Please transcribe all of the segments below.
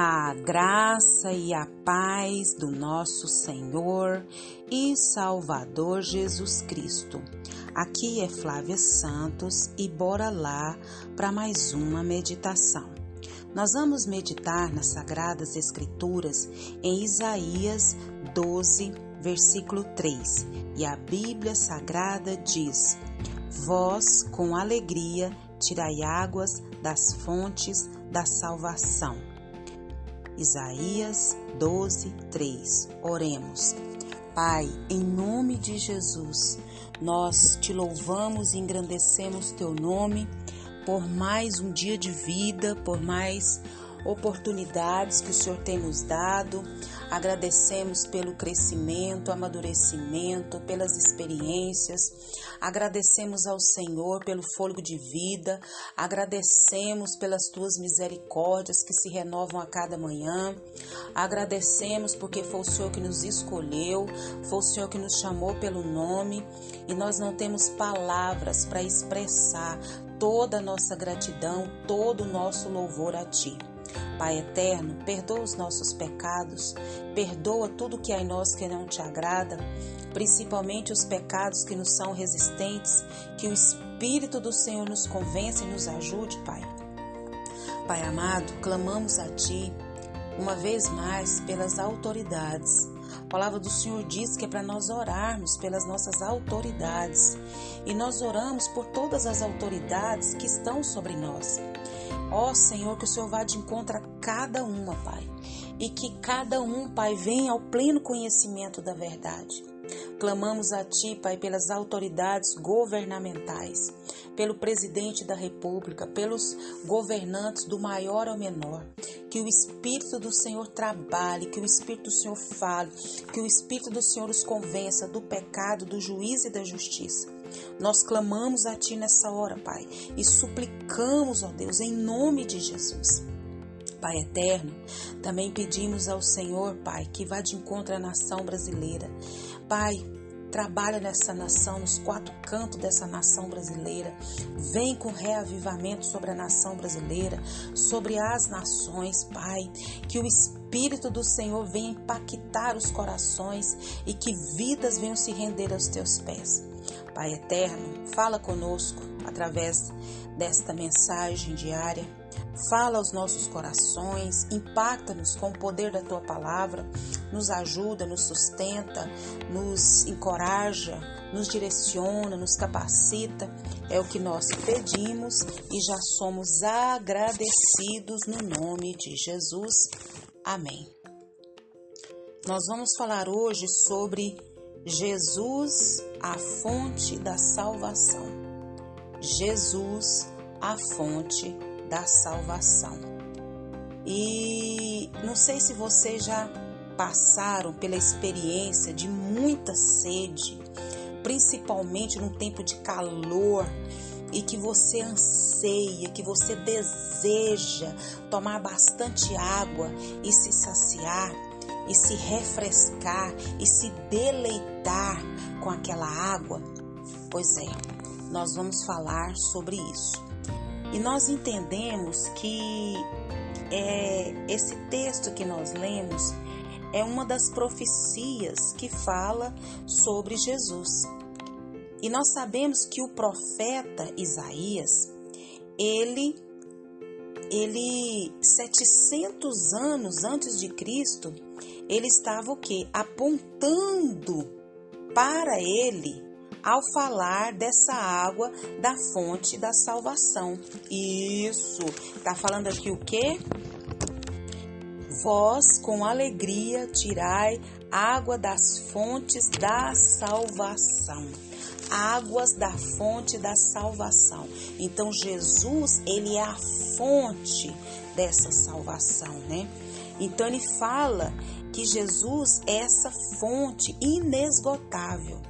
A graça e a paz do nosso Senhor e Salvador Jesus Cristo. Aqui é Flávia Santos e bora lá para mais uma meditação. Nós vamos meditar nas Sagradas Escrituras em Isaías 12, versículo 3. E a Bíblia Sagrada diz: Vós, com alegria, tirai águas das fontes da salvação Isaías 12, 3. Oremos. Pai, em nome de Jesus, nós te louvamos e engrandecemos teu nome por mais um dia de vida, por mais oportunidades que o Senhor tem nos dado. Agradecemos pelo crescimento, amadurecimento, pelas experiências. Agradecemos ao Senhor pelo fôlego de vida. Agradecemos pelas tuas misericórdias que se renovam a cada manhã. Agradecemos porque foi o Senhor que nos escolheu, foi o Senhor que nos chamou pelo nome e nós não temos palavras para expressar toda a nossa gratidão, todo o nosso louvor a Ti. Pai eterno, perdoa os nossos pecados, perdoa tudo que há em nós que não te agrada, principalmente os pecados que nos são resistentes, que o Espírito do Senhor nos convença e nos ajude, Pai. Pai amado, clamamos a Ti uma vez mais pelas autoridades. Palavra do Senhor diz que é para nós orarmos pelas nossas autoridades. E nós oramos por todas as autoridades que estão sobre nós. Ó Senhor, que o Senhor vá de encontro a cada uma, Pai. E que cada um, Pai, venha ao pleno conhecimento da verdade. Clamamos a Ti, Pai, pelas autoridades governamentais, pelo presidente da República, pelos governantes do maior ao menor. Que o Espírito do Senhor trabalhe, que o Espírito do Senhor fale, que o Espírito do Senhor os convença do pecado, do juízo e da justiça. Nós clamamos a Ti nessa hora, Pai, e suplicamos, ó Deus, em nome de Jesus. Pai eterno, também pedimos ao Senhor, Pai, que vá de encontro à nação brasileira. Pai, trabalha nessa nação, nos quatro cantos dessa nação brasileira. Vem com reavivamento sobre a nação brasileira, sobre as nações, Pai. Que o Espírito do Senhor venha impactar os corações e que vidas venham se render aos teus pés. Pai eterno, fala conosco através desta mensagem diária. Fala aos nossos corações, impacta-nos com o poder da tua palavra, nos ajuda, nos sustenta, nos encoraja, nos direciona, nos capacita. É o que nós pedimos e já somos agradecidos no nome de Jesus. Amém. Nós vamos falar hoje sobre Jesus, a fonte da salvação. Jesus, a fonte da salvação. E não sei se vocês já passaram pela experiência de muita sede, principalmente num tempo de calor, e que você anseia, que você deseja tomar bastante água e se saciar e se refrescar e se deleitar com aquela água? Pois é, nós vamos falar sobre isso. E nós entendemos que é, esse texto que nós lemos é uma das profecias que fala sobre Jesus. E nós sabemos que o profeta Isaías, ele ele 700 anos antes de Cristo, ele estava o quê? Apontando para ele ao falar dessa água da fonte da salvação. Isso. Tá falando aqui o quê? Vós com alegria tirai água das fontes da salvação. Águas da fonte da salvação. Então Jesus, ele é a fonte dessa salvação, né? Então ele fala que Jesus é essa fonte inesgotável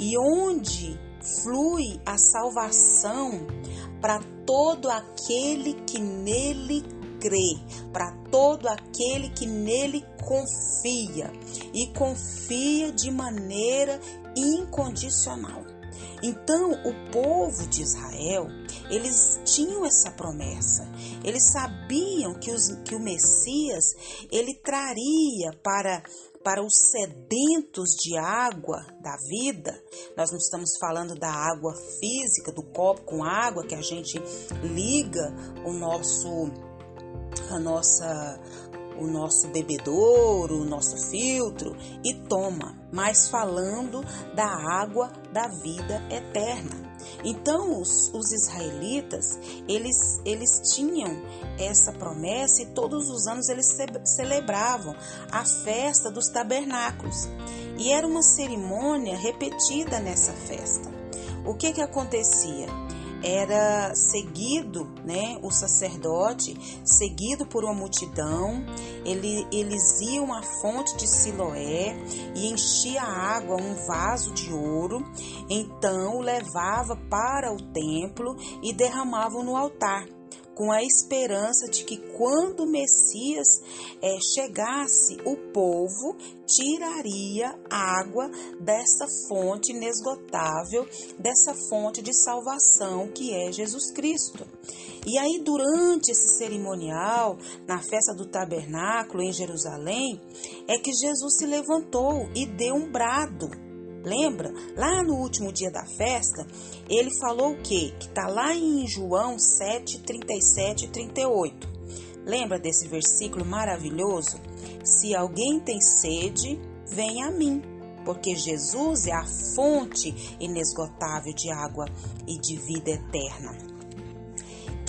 e onde flui a salvação para todo aquele que nele crê, para todo aquele que nele confia e confia de maneira incondicional. Então, o povo de Israel, eles tinham essa promessa. Eles sabiam que, os, que o Messias ele traria para para os sedentos de água da vida, nós não estamos falando da água física, do copo com água que a gente liga o nosso a nossa o nosso bebedouro, o nosso filtro e toma, mas falando da água da vida eterna. Então os, os israelitas eles, eles tinham essa promessa e todos os anos eles celebravam a festa dos tabernáculos e era uma cerimônia repetida nessa festa. O que que acontecia? era seguido, né, o sacerdote, seguido por uma multidão, ele, eles iam à fonte de Siloé e enchia a água um vaso de ouro, então levava para o templo e derramavam no altar com a esperança de que quando o Messias é, chegasse, o povo tiraria água dessa fonte inesgotável, dessa fonte de salvação que é Jesus Cristo. E aí, durante esse cerimonial, na festa do tabernáculo em Jerusalém, é que Jesus se levantou e deu um brado Lembra? Lá no último dia da festa, ele falou o quê? Que está lá em João 7, 37 e 38. Lembra desse versículo maravilhoso? Se alguém tem sede, venha a mim, porque Jesus é a fonte inesgotável de água e de vida eterna.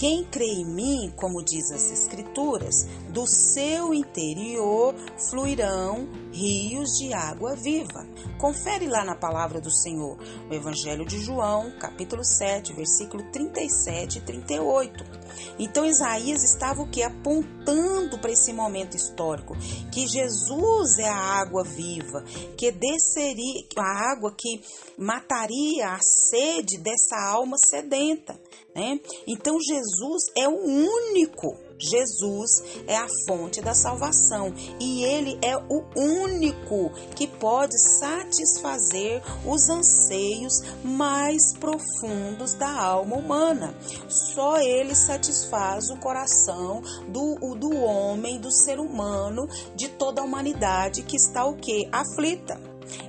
Quem crê em mim, como diz as Escrituras, do seu interior fluirão rios de água viva. Confere lá na palavra do Senhor, no Evangelho de João, capítulo 7, versículo 37 e 38. Então Isaías estava o que? Apontando para esse momento histórico, que Jesus é a água viva, que desceria, a água que mataria a sede dessa alma sedenta. Né? Então Jesus é o único Jesus é a fonte da salvação e ele é o único que pode satisfazer os anseios mais profundos da alma humana. Só ele satisfaz o coração do, do homem, do ser humano, de toda a humanidade que está o que? Aflita.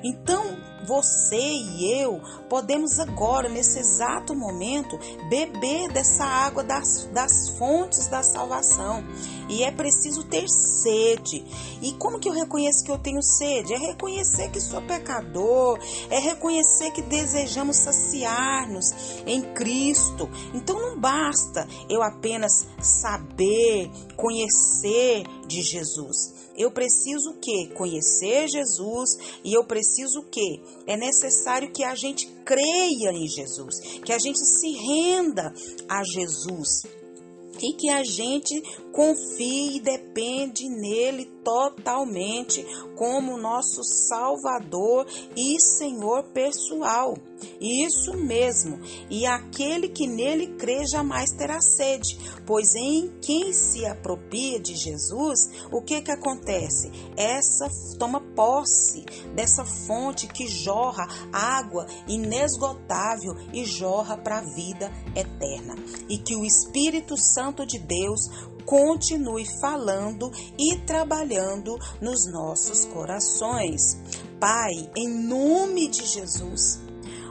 Então, você e eu podemos agora, nesse exato momento, beber dessa água das, das fontes da salvação. E é preciso ter sede. E como que eu reconheço que eu tenho sede? É reconhecer que sou pecador, é reconhecer que desejamos saciar-nos em Cristo. Então não basta eu apenas saber, conhecer de Jesus. Eu preciso o quê? Conhecer Jesus e eu preciso o quê? É necessário que a gente creia em Jesus, que a gente se renda a Jesus e que a gente confie e depende nele totalmente como nosso Salvador e Senhor pessoal. Isso mesmo. E aquele que nele crê jamais terá sede, pois em quem se apropria de Jesus, o que que acontece? Essa toma posse dessa fonte que jorra água inesgotável e jorra para a vida eterna. E que o Espírito Santo de Deus continue falando e trabalhando nos nossos corações. Pai, em nome de Jesus,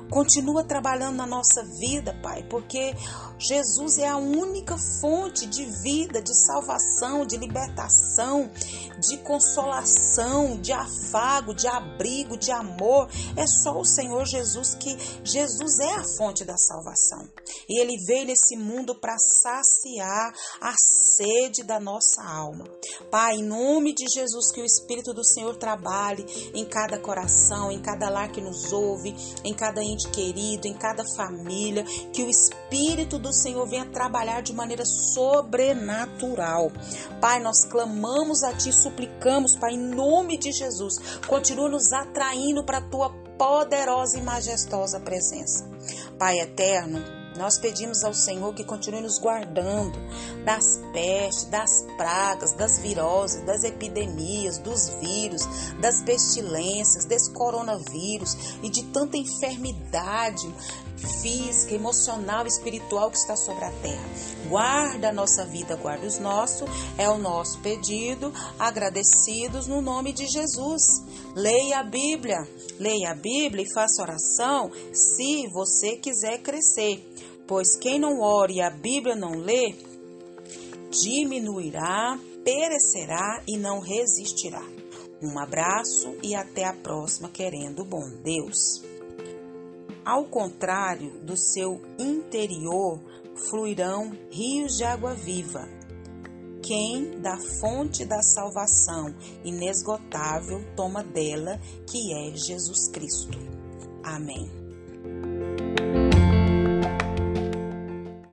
continua trabalhando na nossa vida, Pai, porque Jesus é a única fonte de vida, de salvação, de libertação, de consolação, de afago, de abrigo, de amor. É só o Senhor Jesus que Jesus é a fonte da salvação. E ele veio nesse mundo para saciar a sede da nossa alma. Pai, em nome de Jesus, que o Espírito do Senhor trabalhe em cada coração, em cada lar que nos ouve, em cada ente querido, em cada família, que o Espírito do Senhor venha trabalhar de maneira sobrenatural. Pai, nós clamamos a Ti, suplicamos, Pai, em nome de Jesus, continua nos atraindo para a Tua poderosa e majestosa presença. Pai eterno, nós pedimos ao Senhor que continue nos guardando das pestes, das pragas, das viroses, das epidemias, dos vírus, das pestilências, desse coronavírus e de tanta enfermidade física, emocional, espiritual que está sobre a terra. Guarda a nossa vida, guarda os nossos, é o nosso pedido, agradecidos no nome de Jesus. Leia a Bíblia, leia a Bíblia e faça oração se você quiser crescer, pois quem não ore e a Bíblia não lê, diminuirá, perecerá e não resistirá. Um abraço e até a próxima, querendo bom Deus. Ao contrário do seu interior, fluirão rios de água viva. Quem da fonte da salvação inesgotável toma dela, que é Jesus Cristo. Amém.